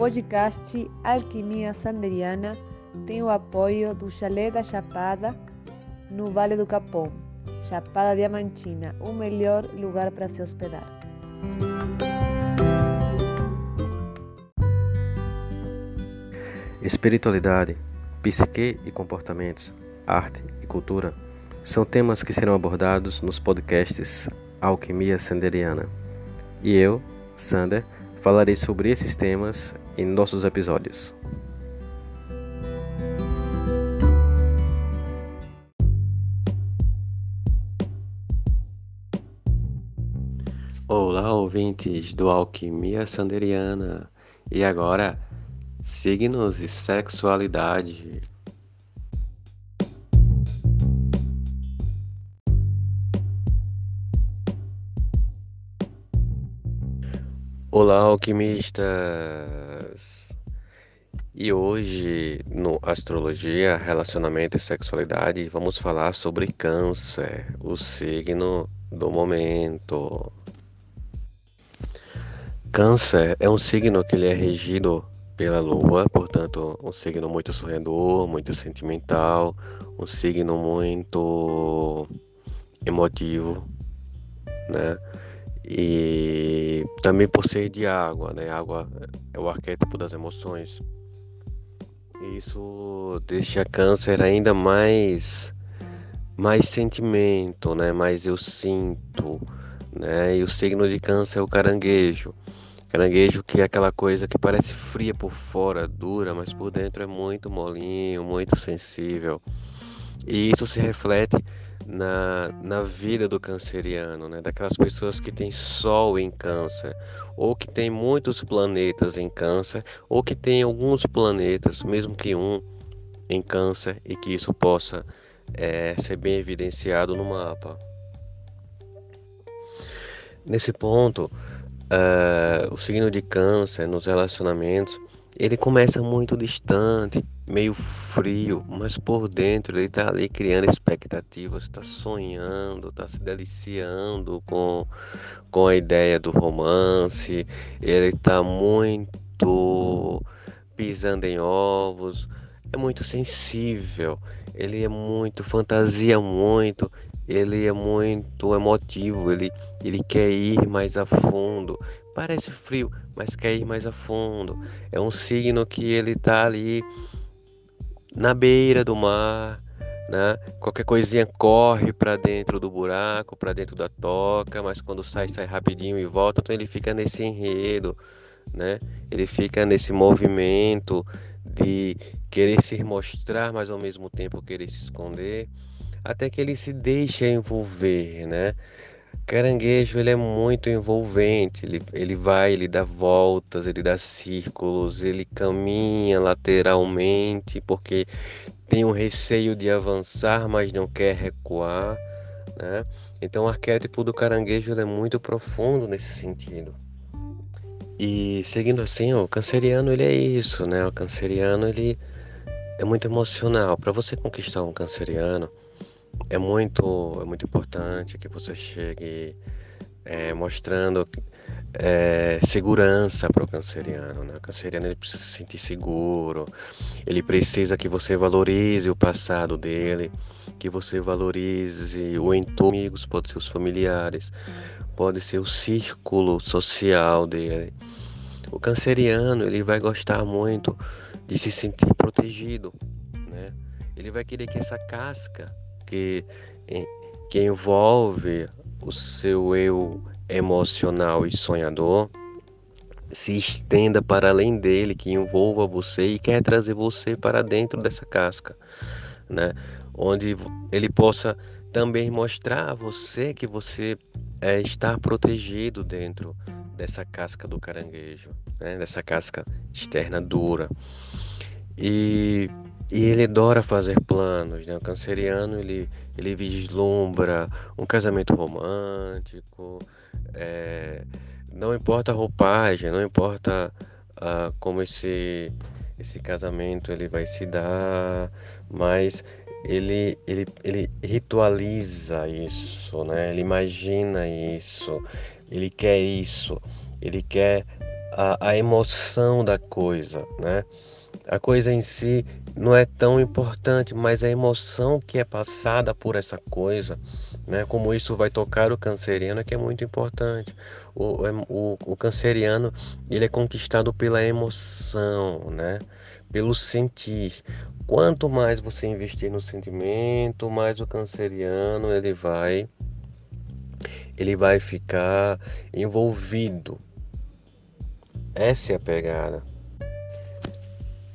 podcast Alquimia Sanderiana tem o apoio do Chalé da Chapada, no Vale do Capão, Chapada Diamantina, o melhor lugar para se hospedar. Espiritualidade, psique e comportamentos, arte e cultura são temas que serão abordados nos podcasts Alquimia Sanderiana. E eu, Sander, falarei sobre esses temas em nossos episódios. Olá, ouvintes do Alquimia Sanderiana. E agora, signos e sexualidade. Olá, alquimistas! E hoje, no Astrologia, Relacionamento e Sexualidade, vamos falar sobre Câncer, o signo do momento. Câncer é um signo que ele é regido pela Lua, portanto, um signo muito sonhador, muito sentimental, um signo muito emotivo, né? E também por ser de água, né? Água é o arquétipo das emoções. E isso deixa câncer ainda mais mais sentimento, né? Mais eu sinto, né? E o signo de câncer é o caranguejo. Caranguejo que é aquela coisa que parece fria por fora, dura, mas por dentro é muito molinho, muito sensível. E isso se reflete na, na vida do canceriano, né? daquelas pessoas que têm Sol em Câncer, ou que tem muitos planetas em Câncer, ou que tem alguns planetas, mesmo que um, em Câncer, e que isso possa é, ser bem evidenciado no mapa. Nesse ponto, uh, o signo de Câncer nos relacionamentos ele começa muito distante, meio frio, mas por dentro ele está ali criando expectativas, está sonhando, está se deliciando com, com a ideia do romance, ele está muito pisando em ovos, é muito sensível, ele é muito, fantasia muito, ele é muito emotivo, ele, ele quer ir mais a fundo, Parece frio, mas quer ir mais a fundo. É um signo que ele tá ali na beira do mar, né? Qualquer coisinha corre para dentro do buraco, para dentro da toca, mas quando sai sai rapidinho e volta, então ele fica nesse enredo, né? Ele fica nesse movimento de querer se mostrar, mas ao mesmo tempo querer se esconder, até que ele se deixa envolver, né? Caranguejo ele é muito envolvente, ele, ele vai, ele dá voltas, ele dá círculos, ele caminha lateralmente porque tem um receio de avançar, mas não quer recuar, né? Então o arquétipo do caranguejo é muito profundo nesse sentido. E seguindo assim, o canceriano ele é isso, né? O canceriano ele é muito emocional. Para você conquistar um canceriano, é muito, é muito importante que você chegue é, mostrando é, segurança para o canceriano. Né? O canceriano ele precisa se sentir seguro, ele precisa que você valorize o passado dele, que você valorize o entorno, amigos, pode ser os familiares, pode ser o círculo social dele. O canceriano ele vai gostar muito de se sentir protegido, né? Ele vai querer que essa casca que, que envolve o seu eu emocional e sonhador se estenda para além dele, que envolva você e quer trazer você para dentro dessa casca, né? Onde ele possa também mostrar a você que você é, está protegido dentro dessa casca do caranguejo, né? dessa casca externa dura. E e ele adora fazer planos, né? O canceriano ele, ele vislumbra um casamento romântico, é, não importa a roupagem, não importa uh, como esse, esse casamento ele vai se dar, mas ele, ele, ele ritualiza isso, né? Ele imagina isso, ele quer isso, ele quer a, a emoção da coisa, né? A coisa em si não é tão importante, mas a emoção que é passada por essa coisa, né? Como isso vai tocar o canceriano é que é muito importante. O, o, o canceriano ele é conquistado pela emoção, né? Pelo sentir. Quanto mais você investir no sentimento, mais o canceriano ele vai ele vai ficar envolvido. Essa é a pegada.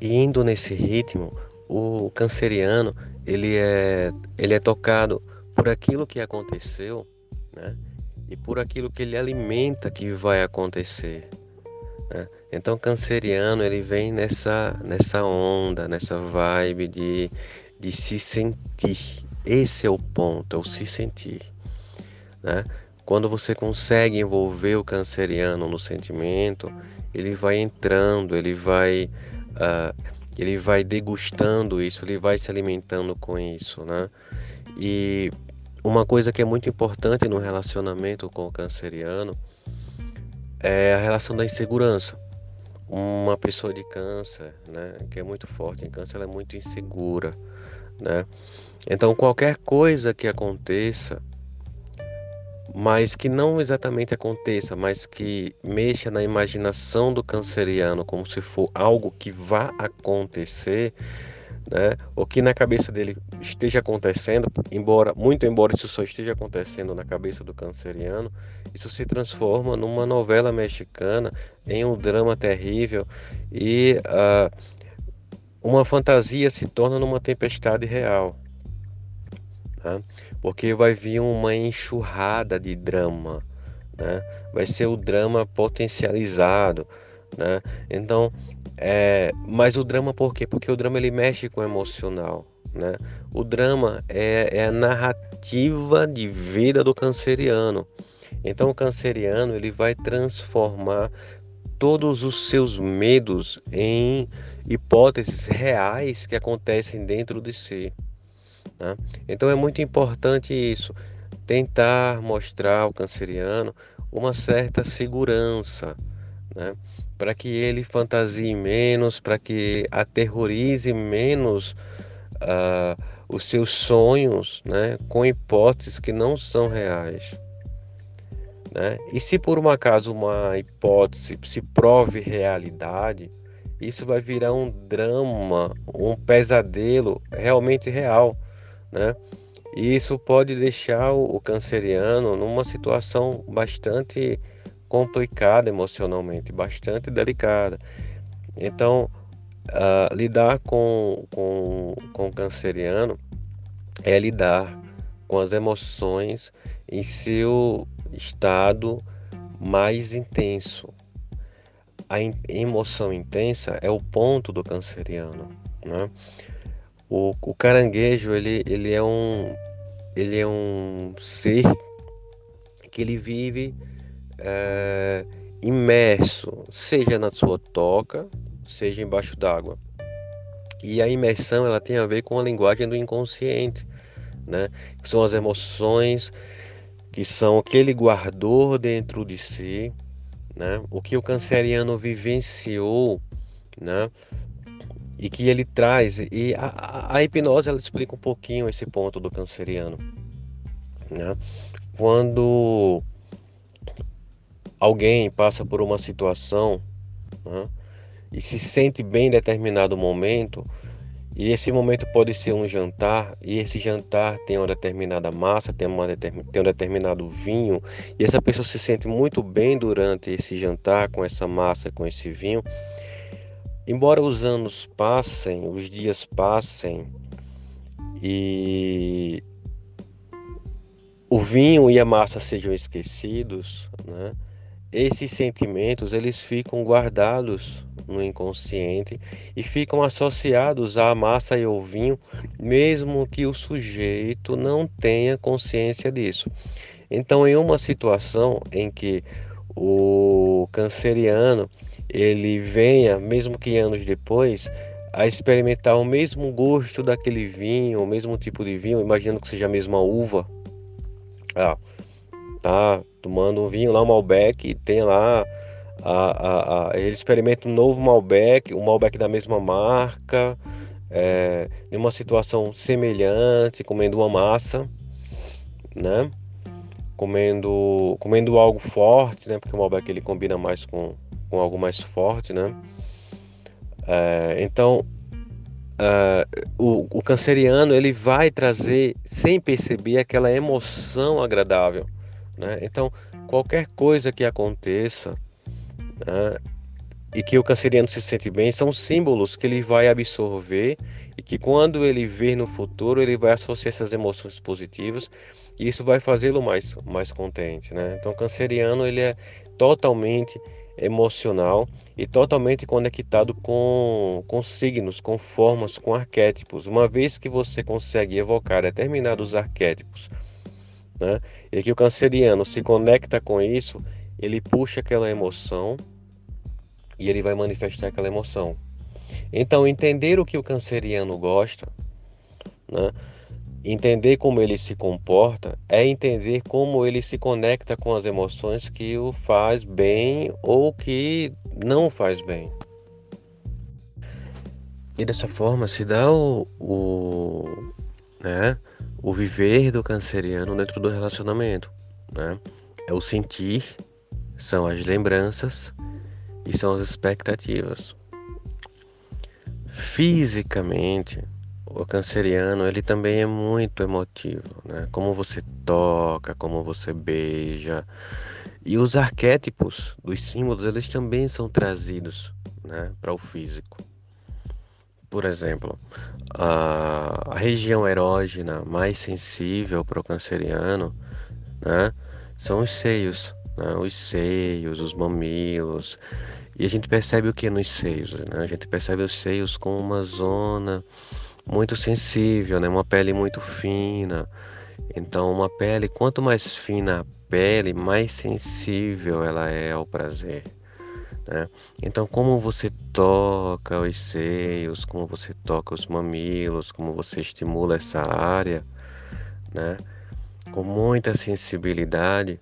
E indo nesse ritmo, o canceriano ele é ele é tocado por aquilo que aconteceu, né? E por aquilo que ele alimenta que vai acontecer. Né? Então, canceriano ele vem nessa nessa onda, nessa vibe de, de se sentir. Esse é o ponto, é o se sentir. Né? Quando você consegue envolver o canceriano no sentimento, ele vai entrando, ele vai uh, ele vai degustando isso, ele vai se alimentando com isso, né? E uma coisa que é muito importante no relacionamento com o canceriano é a relação da insegurança. Uma pessoa de câncer, né, que é muito forte em câncer, ela é muito insegura, né? Então qualquer coisa que aconteça, mas que não exatamente aconteça, mas que mexa na imaginação do canceriano como se for algo que vá acontecer, né? O que na cabeça dele esteja acontecendo, embora muito embora isso só esteja acontecendo na cabeça do canceriano, isso se transforma numa novela mexicana, em um drama terrível e uh, uma fantasia se torna numa tempestade real. Né? Porque vai vir uma enxurrada de drama, né? vai ser o drama potencializado. Né? Então, é, mas o drama por quê? Porque o drama ele mexe com o emocional. Né? O drama é, é a narrativa de vida do canceriano. Então o canceriano ele vai transformar todos os seus medos em hipóteses reais que acontecem dentro de si. Né? Então é muito importante isso, tentar mostrar ao canceriano uma certa segurança, né? para que ele fantasie menos, para que aterrorize menos uh, os seus sonhos né? com hipóteses que não são reais. Né? E se por um acaso uma hipótese se prove realidade, isso vai virar um drama, um pesadelo realmente real né? E isso pode deixar o canceriano numa situação bastante complicada emocionalmente, bastante delicada. Então, uh, lidar com, com, com o canceriano é lidar com as emoções em seu estado mais intenso. A in emoção intensa é o ponto do canceriano. Né? O, o caranguejo ele, ele é um ele é um ser que ele vive é, imerso, seja na sua toca, seja embaixo d'água. E a imersão ela tem a ver com a linguagem do inconsciente, né? Que são as emoções que são o que ele guardou dentro de si, né? O que o canceriano vivenciou, né? E que ele traz e a, a, hipnose ela explica um pouquinho esse ponto do canceriano né? quando alguém passa por uma situação né? e se sente bem em determinado momento e esse momento pode ser um jantar e esse jantar tem uma determinada massa tem, uma tem um determinado vinho e essa pessoa se sente muito bem durante esse jantar com essa massa com esse vinho Embora os anos passem, os dias passem e o vinho e a massa sejam esquecidos, né? esses sentimentos eles ficam guardados no inconsciente e ficam associados à massa e ao vinho, mesmo que o sujeito não tenha consciência disso. Então, em uma situação em que o canceriano ele venha, mesmo que anos depois, a experimentar o mesmo gosto daquele vinho, o mesmo tipo de vinho, imaginando que seja a mesma uva. Ah, tá tomando um vinho lá, um Malbec, tem lá a, a, a, ele experimenta um novo Malbec, um Malbec da mesma marca, é, em uma situação semelhante, comendo uma massa, né? Comendo, comendo algo forte, né? Porque o Malbec ele combina mais com, com algo mais forte, né? É, então, é, o, o canceriano ele vai trazer, sem perceber, aquela emoção agradável, né? Então, qualquer coisa que aconteça, né, e que o canceriano se sente bem, são símbolos que ele vai absorver e que quando ele ver no futuro, ele vai associar essas emoções positivas isso vai fazê-lo mais, mais contente, né? Então, o canceriano, ele é totalmente emocional e totalmente conectado com, com signos, com formas, com arquétipos. Uma vez que você consegue evocar determinados arquétipos, né? E que o canceriano se conecta com isso, ele puxa aquela emoção e ele vai manifestar aquela emoção. Então, entender o que o canceriano gosta, né? Entender como ele se comporta, é entender como ele se conecta com as emoções que o faz bem ou que não faz bem. E dessa forma se dá o, o, né, o viver do canceriano dentro do relacionamento. Né? É o sentir, são as lembranças e são as expectativas. Fisicamente, o canceriano ele também é muito emotivo, né? Como você toca, como você beija. E os arquétipos dos símbolos, eles também são trazidos né, para o físico. Por exemplo, a, região erógena mais sensível para o canceriano né, são os seios, né, os seios, os mamilos. E a gente percebe o que nos seios? Né? A gente percebe os seios com uma zona muito sensível, né? uma pele muito fina. Então, uma pele, quanto mais fina a pele, mais sensível ela é ao prazer. Né? Então, como você toca os seios, como você toca os mamilos, como você estimula essa área, né? com muita sensibilidade,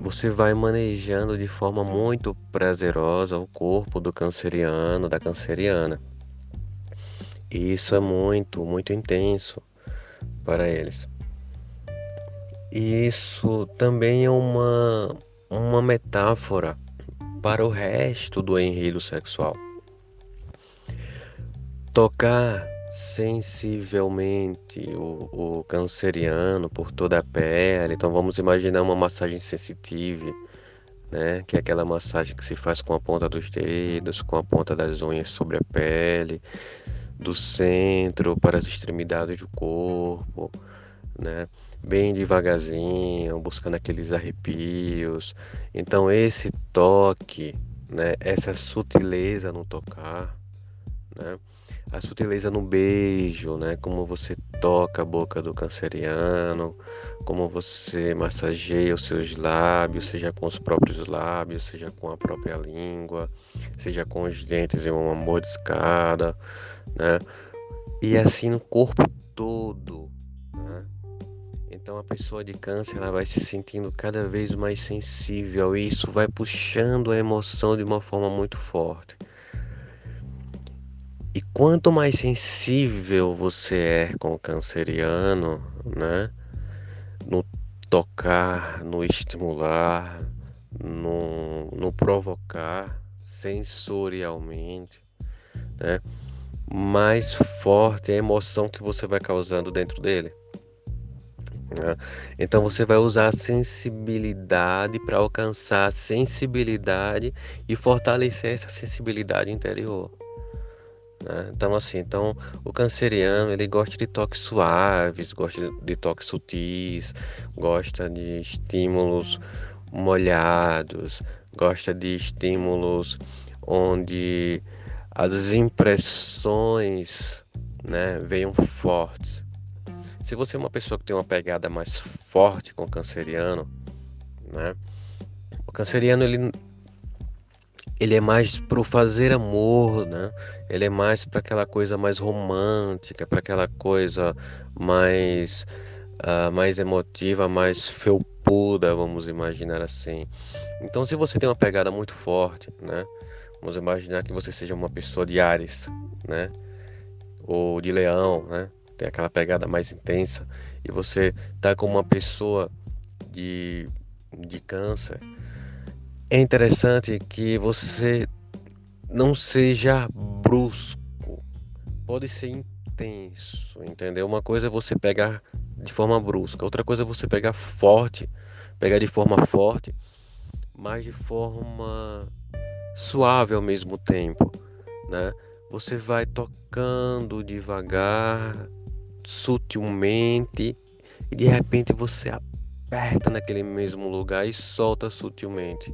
você vai manejando de forma muito prazerosa o corpo do canceriano, da canceriana. E isso é muito, muito intenso para eles. E isso também é uma, uma metáfora para o resto do enredo sexual. Tocar sensivelmente o, o canceriano por toda a pele. Então vamos imaginar uma massagem sensitiva, né? Que é aquela massagem que se faz com a ponta dos dedos, com a ponta das unhas sobre a pele do centro para as extremidades do corpo, né? Bem devagarzinho, buscando aqueles arrepios. Então esse toque, né? Essa sutileza no tocar, né? A sutileza no beijo, né? Como você toca a boca do canceriano, como você massageia os seus lábios, seja com os próprios lábios, seja com a própria língua, seja com os dentes em uma mordiscada, né? E assim no corpo todo, né? Então a pessoa de câncer ela vai se sentindo cada vez mais sensível e isso vai puxando a emoção de uma forma muito forte. E quanto mais sensível você é com o canceriano, né? No tocar, no estimular, no, no provocar sensorialmente, né? mais forte é a emoção que você vai causando dentro dele. Né? Então você vai usar a sensibilidade para alcançar a sensibilidade e fortalecer essa sensibilidade interior. Né? Então assim, então o canceriano ele gosta de toques suaves, gosta de toques sutis, gosta de estímulos molhados, gosta de estímulos onde as impressões né, venham fortes. Se você é uma pessoa que tem uma pegada mais forte com o canceriano, né, o canceriano ele, ele é mais para o fazer amor, né? Ele é mais para aquela coisa mais romântica, para aquela coisa mais uh, mais emotiva, mais felpuda, vamos imaginar assim. Então, se você tem uma pegada muito forte, né? Vamos imaginar que você seja uma pessoa de Ares, né? Ou de Leão, né? Tem aquela pegada mais intensa e você tá com uma pessoa de de câncer. É interessante que você não seja brusco. Pode ser intenso, entendeu? Uma coisa é você pegar de forma brusca, outra coisa é você pegar forte, pegar de forma forte, mas de forma suave ao mesmo tempo, né? Você vai tocando devagar, sutilmente, e de repente você aperta naquele mesmo lugar e solta sutilmente.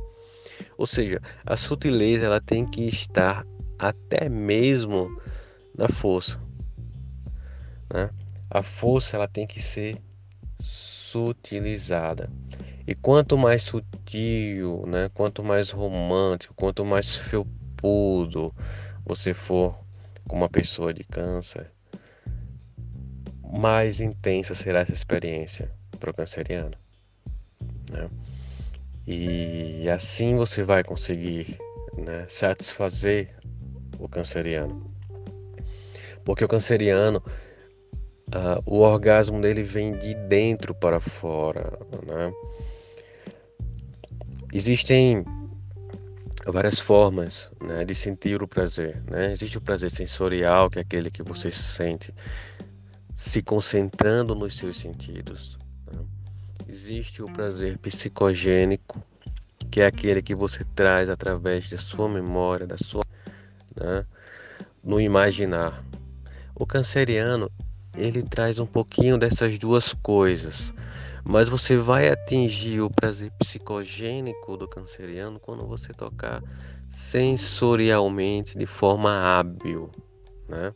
Ou seja, a sutileza ela tem que estar até mesmo na força. Né? A força ela tem que ser sutilizada. E quanto mais sutil, né, quanto mais romântico, quanto mais felpudo você for com uma pessoa de câncer, mais intensa será essa experiência para o canceriano. Né? E assim você vai conseguir né, satisfazer o canceriano. Porque o canceriano, uh, o orgasmo dele vem de dentro para fora. Né? Existem várias formas né, de sentir o prazer. Né? Existe o prazer sensorial, que é aquele que você sente se concentrando nos seus sentidos. Existe o prazer psicogênico, que é aquele que você traz através da sua memória, da sua, né, no imaginar. O canceriano, ele traz um pouquinho dessas duas coisas, mas você vai atingir o prazer psicogênico do canceriano quando você tocar sensorialmente de forma hábil, né?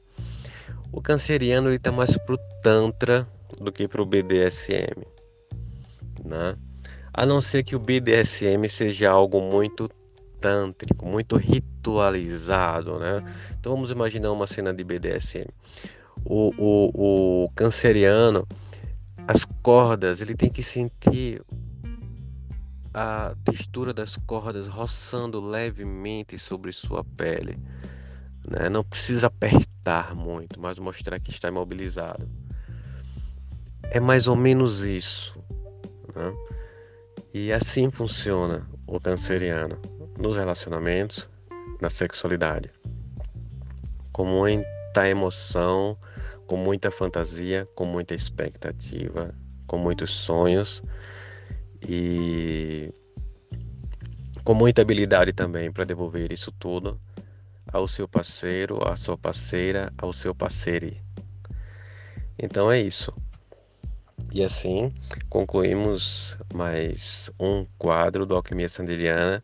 O canceriano ele está mais pro tantra do que pro BDSM, né? A não ser que o BDSM seja algo muito tântrico, muito ritualizado, né? Então vamos imaginar uma cena de BDSM. O, o, o canceriano, as cordas, ele tem que sentir a textura das cordas roçando levemente sobre sua pele. Né? Não precisa apertar muito, mas mostrar que está imobilizado. É mais ou menos isso. Né? E assim funciona o canceriano nos relacionamentos, na sexualidade. Com muita emoção, com muita fantasia, com muita expectativa, com muitos sonhos e com muita habilidade também para devolver isso tudo ao seu parceiro, à sua parceira, ao seu parceiro. Então é isso. E assim concluímos mais um quadro do Alquimia Sanderiana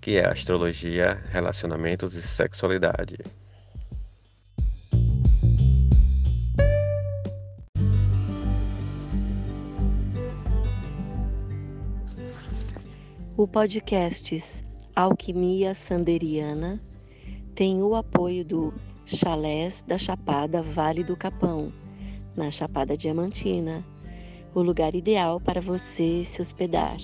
que é astrologia, relacionamentos e sexualidade. O podcast Alquimia Sanderiana tem o apoio do Chalés da Chapada Vale do Capão, na Chapada Diamantina, o lugar ideal para você se hospedar.